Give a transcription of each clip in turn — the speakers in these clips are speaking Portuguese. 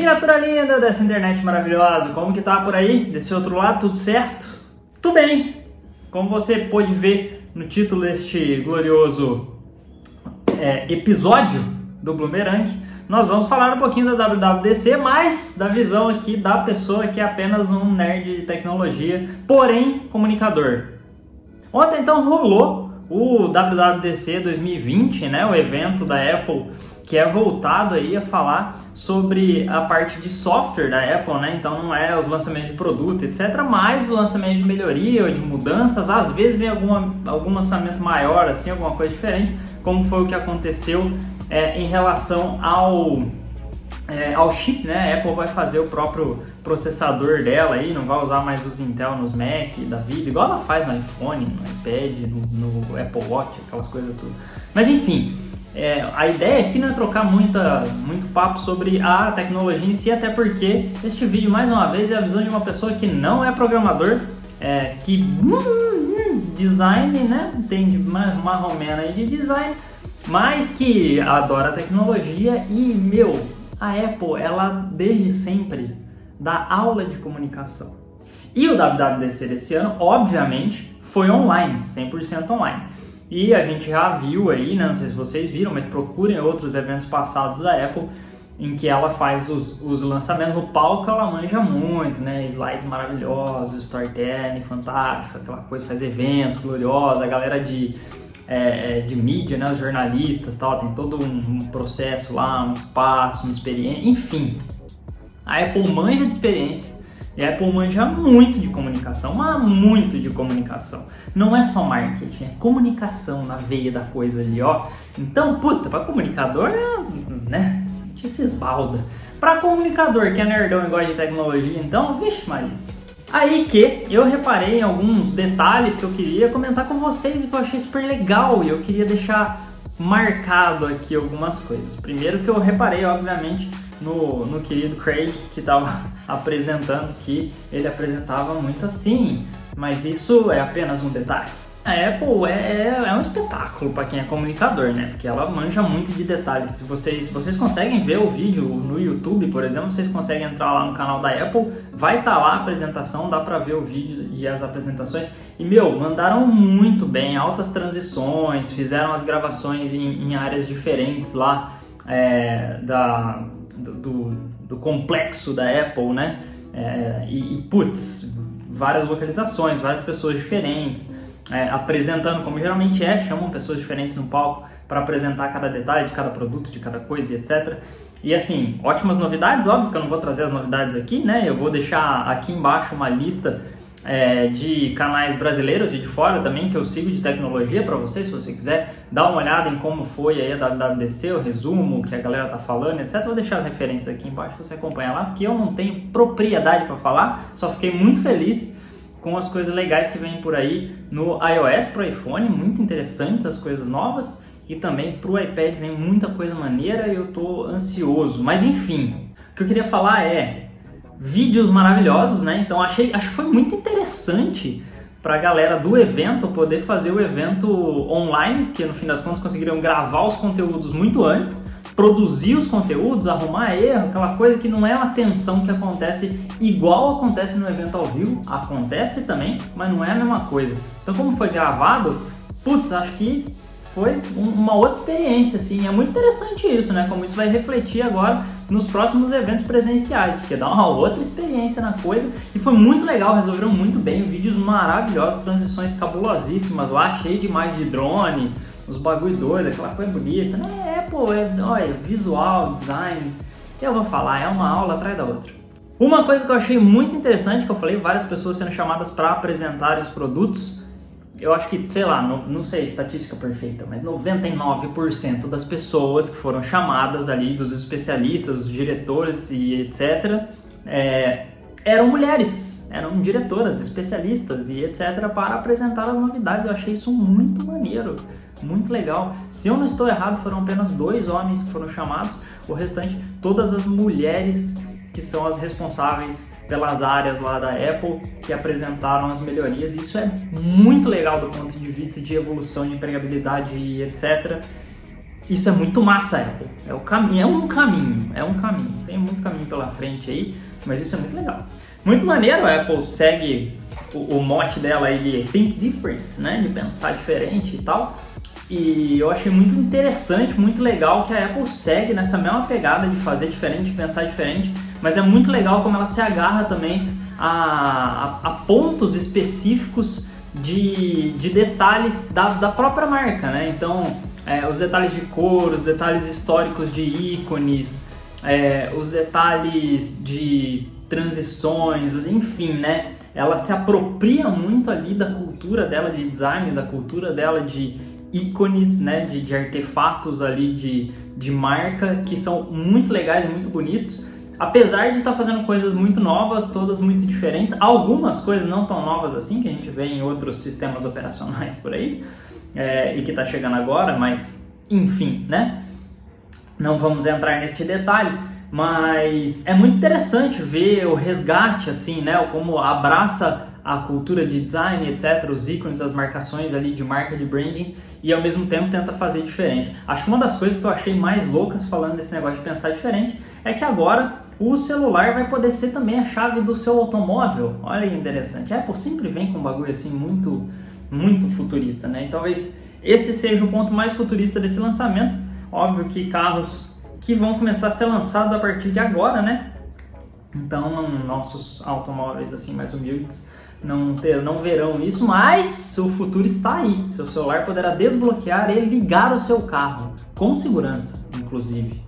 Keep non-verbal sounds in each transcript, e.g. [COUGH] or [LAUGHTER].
criatura linda dessa internet maravilhosa, como que tá por aí? Desse outro lado, tudo certo? Tudo bem! Como você pôde ver no título deste glorioso é, episódio do Bloomerang, nós vamos falar um pouquinho da WWDC, mas da visão aqui da pessoa que é apenas um nerd de tecnologia, porém comunicador. Ontem então rolou o WWDC 2020, né, o evento da Apple que é voltado aí a falar sobre a parte de software da Apple, né? Então não é os lançamentos de produto, etc, mas os lançamentos de melhoria ou de mudanças, às vezes vem alguma, algum lançamento maior, assim, alguma coisa diferente, como foi o que aconteceu é, em relação ao é, ao chip, né? A Apple vai fazer o próprio processador dela aí, não vai usar mais os Intel nos Mac da vida, igual ela faz no iPhone, no iPad, no, no Apple Watch, aquelas coisas tudo. Mas enfim, é, a ideia aqui não é trocar muita, muito papo sobre a tecnologia em si, até porque este vídeo, mais uma vez, é a visão de uma pessoa que não é programador, é, que hum, design, né, entende marromena aí de design, mas que adora tecnologia e, meu, a Apple, ela desde sempre dá aula de comunicação. E o WWDC desse ano, obviamente, foi online, 100% online. E a gente já viu aí, né, não sei se vocês viram, mas procurem outros eventos passados da Apple em que ela faz os, os lançamentos no palco, ela manja muito, né? Slides maravilhosos, storytelling fantástico, aquela coisa, faz eventos gloriosos, a galera de, é, é de mídia, né? Os jornalistas tal, tem todo um processo lá, um espaço, uma experiência, enfim. A Apple manja de experiência e a Apple manja muito de comunicação, mas muito de comunicação. Não é só marketing, é comunicação na veia da coisa ali, ó. Então, puta, para comunicador, né? A gente se esbalda. Para comunicador que é nerdão e gosta de tecnologia, então, vixe, Maria. Aí que eu reparei alguns detalhes que eu queria comentar com vocês e que eu achei super legal e eu queria deixar marcado aqui algumas coisas. Primeiro que eu reparei, obviamente, no, no querido Craig que estava [LAUGHS] apresentando que ele apresentava muito assim, mas isso é apenas um detalhe. A Apple é, é, é um espetáculo para quem é comunicador, né? Porque ela manja muito de detalhes. Se vocês, vocês conseguem ver o vídeo no YouTube, por exemplo, vocês conseguem entrar lá no canal da Apple, vai estar tá lá a apresentação, dá para ver o vídeo e as apresentações. E meu, mandaram muito bem, altas transições, fizeram as gravações em, em áreas diferentes lá é, da, do, do, complexo da Apple, né? É, e, e, putz, várias localizações, várias pessoas diferentes, é, apresentando como geralmente é, chamam pessoas diferentes no palco para apresentar cada detalhe de cada produto, de cada coisa e etc. E assim, ótimas novidades, óbvio que eu não vou trazer as novidades aqui, né? Eu vou deixar aqui embaixo uma lista é, de canais brasileiros e de fora também que eu sigo de tecnologia para você, se você quiser dar uma olhada em como foi aí a WWDC, o resumo, o que a galera tá falando, etc. Vou deixar as referências aqui embaixo você acompanhar lá, porque eu não tenho propriedade para falar, só fiquei muito feliz com as coisas legais que vêm por aí no iOS para o iPhone, muito interessantes as coisas novas, e também para o iPad vem muita coisa maneira e eu tô ansioso. Mas enfim, o que eu queria falar é vídeos maravilhosos, né? Então achei, acho que foi muito interessante para a galera do evento poder fazer o evento online, que no fim das contas conseguiram gravar os conteúdos muito antes, produzir os conteúdos, arrumar erro, aquela coisa que não é uma tensão que acontece igual acontece no evento ao vivo, acontece também, mas não é a mesma coisa. Então como foi gravado, putz, acho que foi uma outra experiência, assim, é muito interessante isso, né? Como isso vai refletir agora nos próximos eventos presenciais, porque dá uma outra experiência na coisa e foi muito legal, resolveram muito bem, vídeos maravilhosos, transições cabulosíssimas lá, cheio de imagem de drone, os bagulho doido, aquela coisa bonita, né? É, pô, é, olha, visual, design, eu vou falar, é uma aula atrás da outra. Uma coisa que eu achei muito interessante, que eu falei, várias pessoas sendo chamadas para apresentarem os produtos, eu acho que, sei lá, não, não sei estatística perfeita, mas 99% das pessoas que foram chamadas ali, dos especialistas, dos diretores e etc., é, eram mulheres, eram diretoras, especialistas e etc., para apresentar as novidades. Eu achei isso muito maneiro, muito legal. Se eu não estou errado, foram apenas dois homens que foram chamados, o restante, todas as mulheres que são as responsáveis pelas áreas lá da Apple que apresentaram as melhorias. Isso é muito legal do ponto de vista de evolução de empregabilidade e etc. isso é muito massa, Apple. É, o caminho, é um caminho, é um caminho. Tem muito caminho pela frente aí, mas isso é muito legal. Muito maneiro, a Apple segue o, o mote dela, ele é Think Different, né? De pensar diferente e tal. E eu achei muito interessante, muito legal que a Apple segue nessa mesma pegada de fazer diferente, de pensar diferente, mas é muito legal como ela se agarra também a, a, a pontos específicos de, de detalhes da, da própria marca, né? Então, é, os detalhes de cor, os detalhes históricos de ícones, é, os detalhes de transições, enfim, né? Ela se apropria muito ali da cultura dela de design, da cultura dela de ícones, né? De, de artefatos ali de, de marca que são muito legais, muito bonitos. Apesar de estar tá fazendo coisas muito novas, todas muito diferentes, algumas coisas não tão novas assim, que a gente vê em outros sistemas operacionais por aí, é, e que está chegando agora, mas enfim, né? Não vamos entrar neste detalhe, mas é muito interessante ver o resgate, assim, né? Como abraça a cultura de design, etc., os ícones, as marcações ali de marca, de branding, e ao mesmo tempo tenta fazer diferente. Acho que uma das coisas que eu achei mais loucas falando desse negócio de pensar diferente é que agora o celular vai poder ser também a chave do seu automóvel. Olha que interessante. A Apple sempre vem com um bagulho assim muito, muito futurista, né? E talvez esse seja o ponto mais futurista desse lançamento. Óbvio que carros que vão começar a ser lançados a partir de agora, né? Então, nossos automóveis assim mais humildes não, ter, não verão isso, mas o futuro está aí. Seu celular poderá desbloquear e ligar o seu carro, com segurança, inclusive.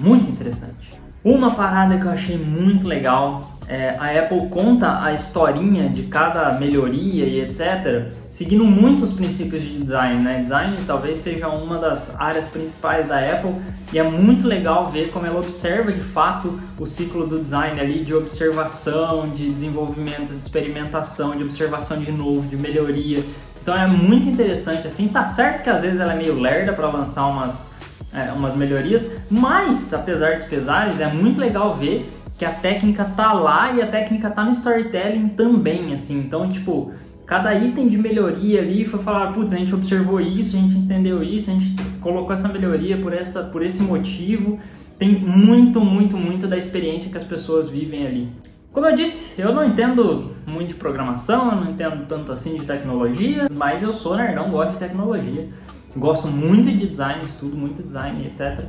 Muito interessante. Uma parada que eu achei muito legal é, a Apple conta a historinha de cada melhoria e etc, seguindo muito os princípios de design. Né? Design talvez seja uma das áreas principais da Apple e é muito legal ver como ela observa de fato o ciclo do design ali de observação, de desenvolvimento, de experimentação, de observação de novo, de melhoria. Então é muito interessante assim. Tá certo que às vezes ela é meio lerda para lançar umas é, umas melhorias, mas apesar dos pesares é muito legal ver que a técnica tá lá e a técnica tá no storytelling também, assim. Então, tipo, cada item de melhoria ali foi falar, putz, a gente observou isso, a gente entendeu isso, a gente colocou essa melhoria por, essa, por esse motivo. Tem muito, muito, muito da experiência que as pessoas vivem ali. Como eu disse, eu não entendo muito de programação, eu não entendo tanto assim de tecnologia, mas eu sou nerdão, gosto de tecnologia. Gosto muito de design, estudo muito design, etc.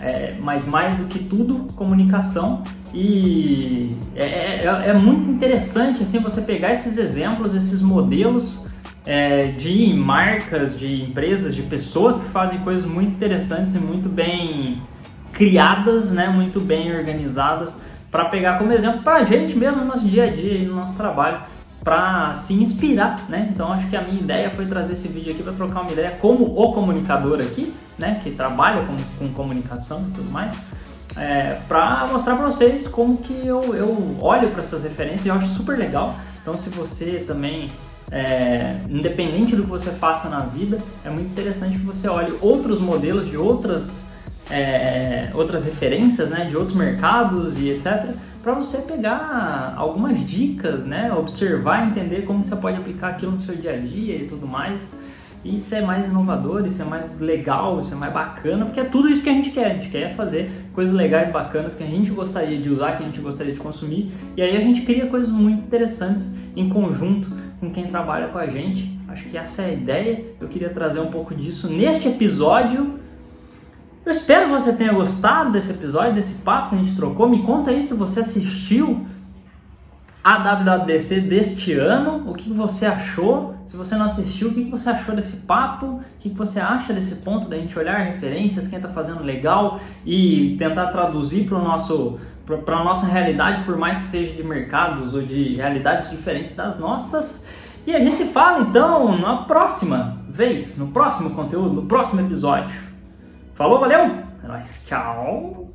É, mas mais do que tudo, comunicação. E é, é, é, é muito interessante assim você pegar esses exemplos, esses modelos é, de marcas, de empresas, de pessoas que fazem coisas muito interessantes e muito bem criadas, né, muito bem organizadas, para pegar como exemplo para a gente mesmo no nosso dia a dia, no nosso trabalho para se inspirar, né? Então acho que a minha ideia foi trazer esse vídeo aqui para trocar uma ideia como o comunicador aqui, né? Que trabalha com, com comunicação e tudo mais, é, para mostrar para vocês como que eu, eu olho para essas referências e eu acho super legal. Então se você também é, independente do que você faça na vida, é muito interessante que você olhe outros modelos de outras é, outras referências, né? De outros mercados e etc para você pegar algumas dicas, né? Observar, entender como você pode aplicar aquilo no seu dia a dia e tudo mais. E ser mais inovador, isso é mais legal, isso é mais bacana, porque é tudo isso que a gente quer. A gente quer fazer coisas legais, bacanas, que a gente gostaria de usar, que a gente gostaria de consumir. E aí a gente cria coisas muito interessantes em conjunto com quem trabalha com a gente. Acho que essa é a ideia. Eu queria trazer um pouco disso neste episódio eu espero que você tenha gostado desse episódio, desse papo que a gente trocou. Me conta aí se você assistiu a WWDC deste ano, o que você achou. Se você não assistiu, o que você achou desse papo? O que você acha desse ponto da gente olhar referências, quem está fazendo legal e tentar traduzir para nosso para a nossa realidade, por mais que seja de mercados ou de realidades diferentes das nossas. E a gente fala então na próxima vez, no próximo conteúdo, no próximo episódio. Falou, valeu! É nóis, tchau!